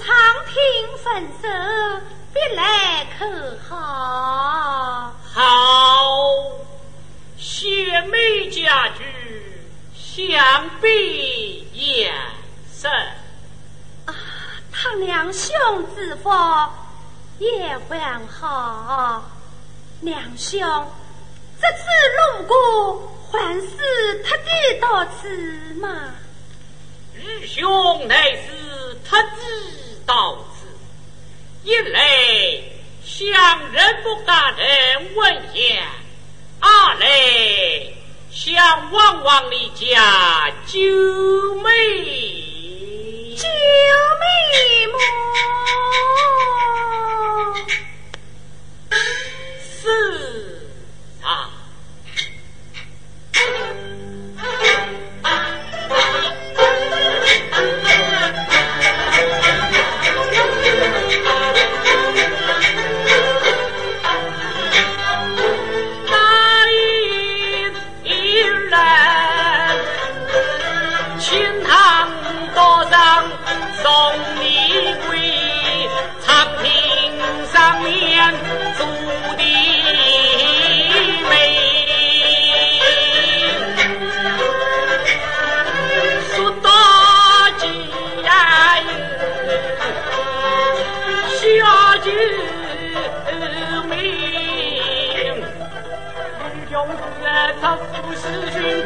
长亭分手，别来可好？好，贤美家具，相比眼神。啊，他两兄之福也还好，两兄这次路过。还是特地到此嘛？日兄乃是特地到此，一来乡人不敢人问言，二来乡王王的家救美，救美么？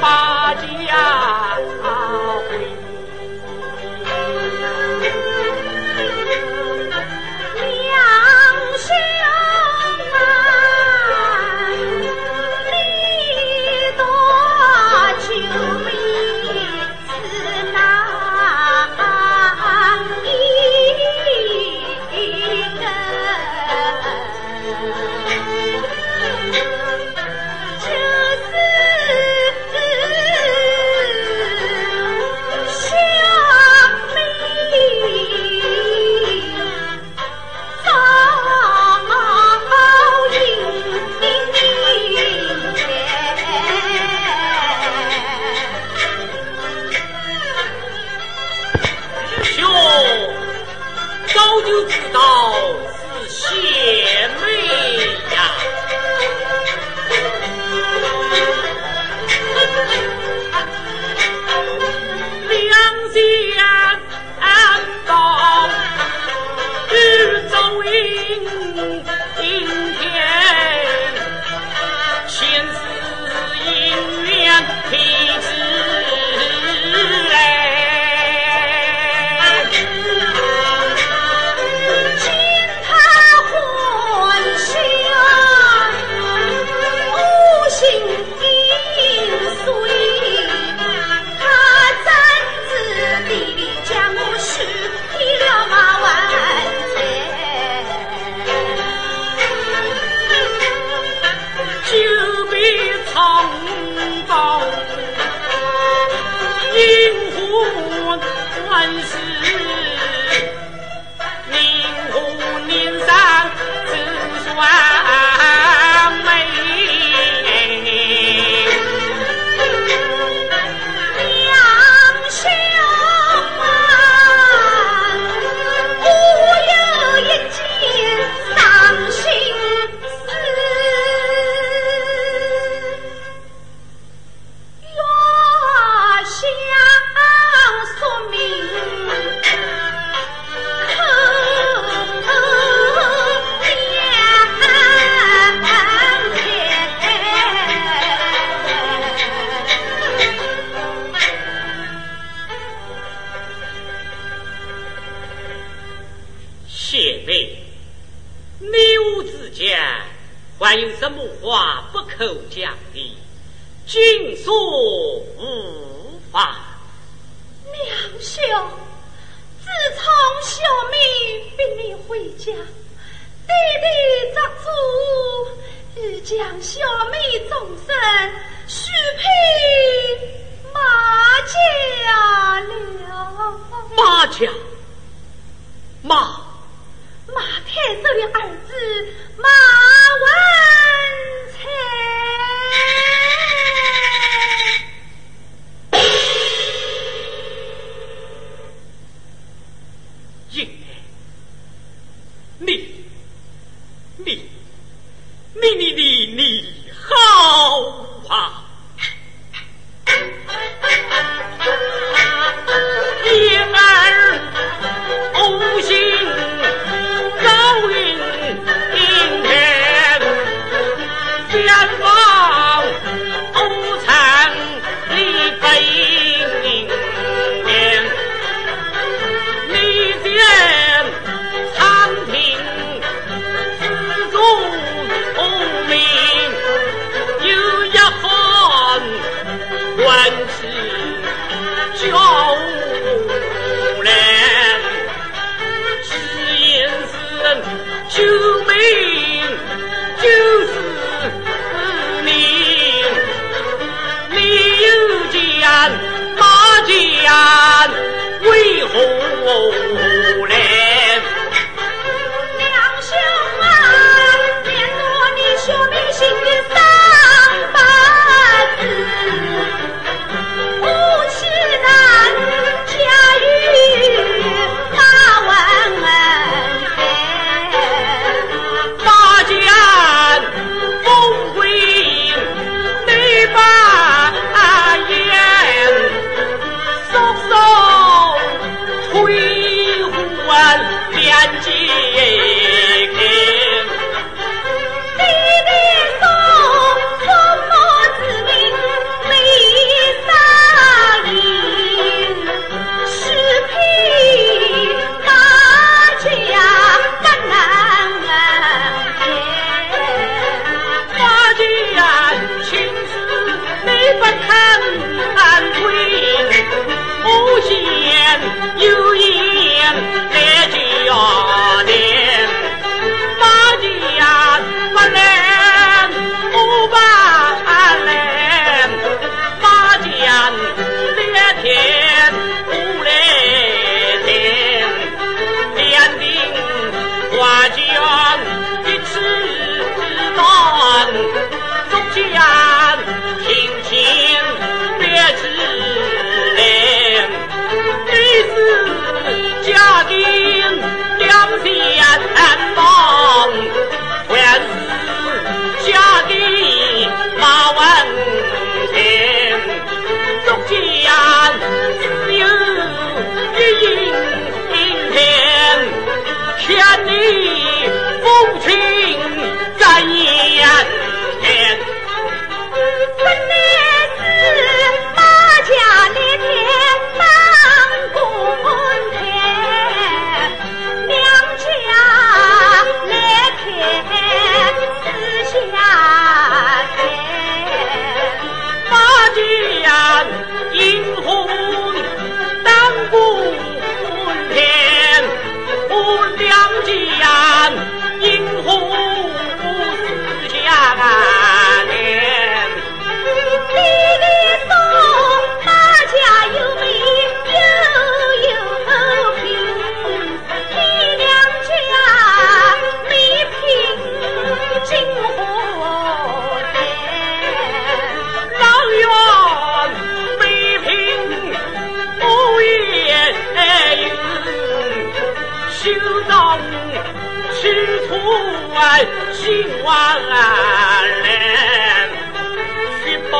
八戒呀姐妹，你我之间还有什么话不可讲的？尽说无妨。娘兄，自从小妹逼你回家，弟弟则主欲将小妹终身许配马。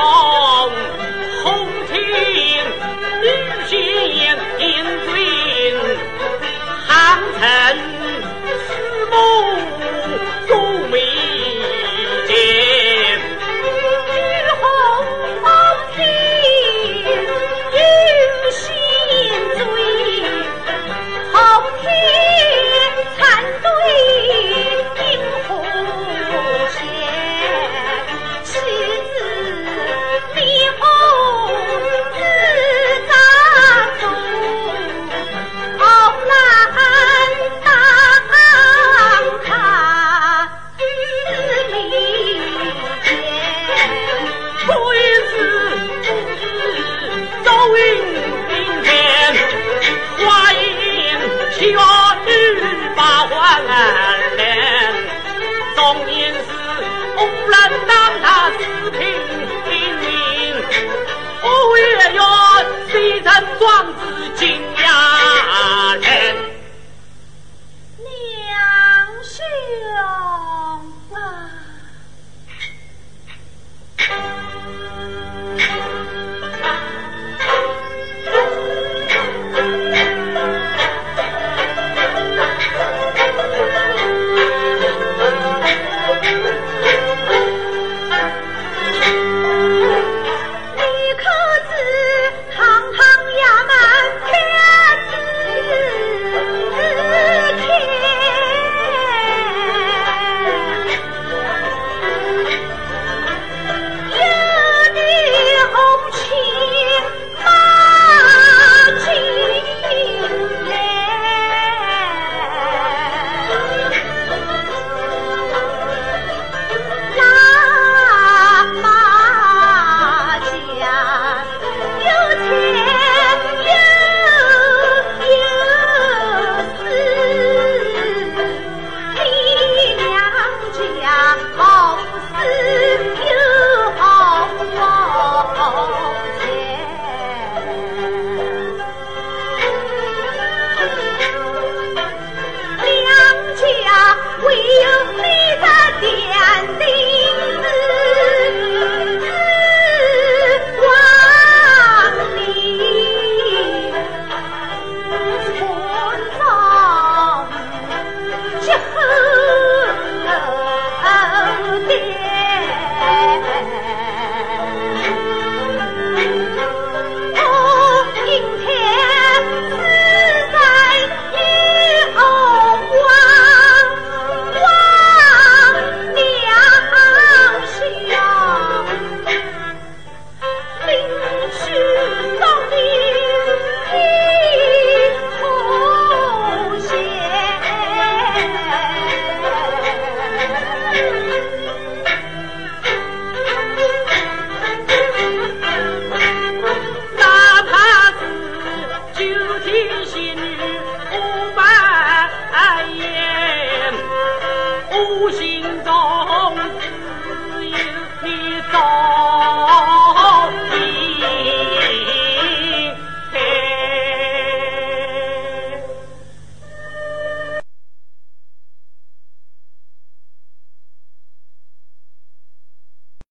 fall. 四平人，五岳元西城庄子。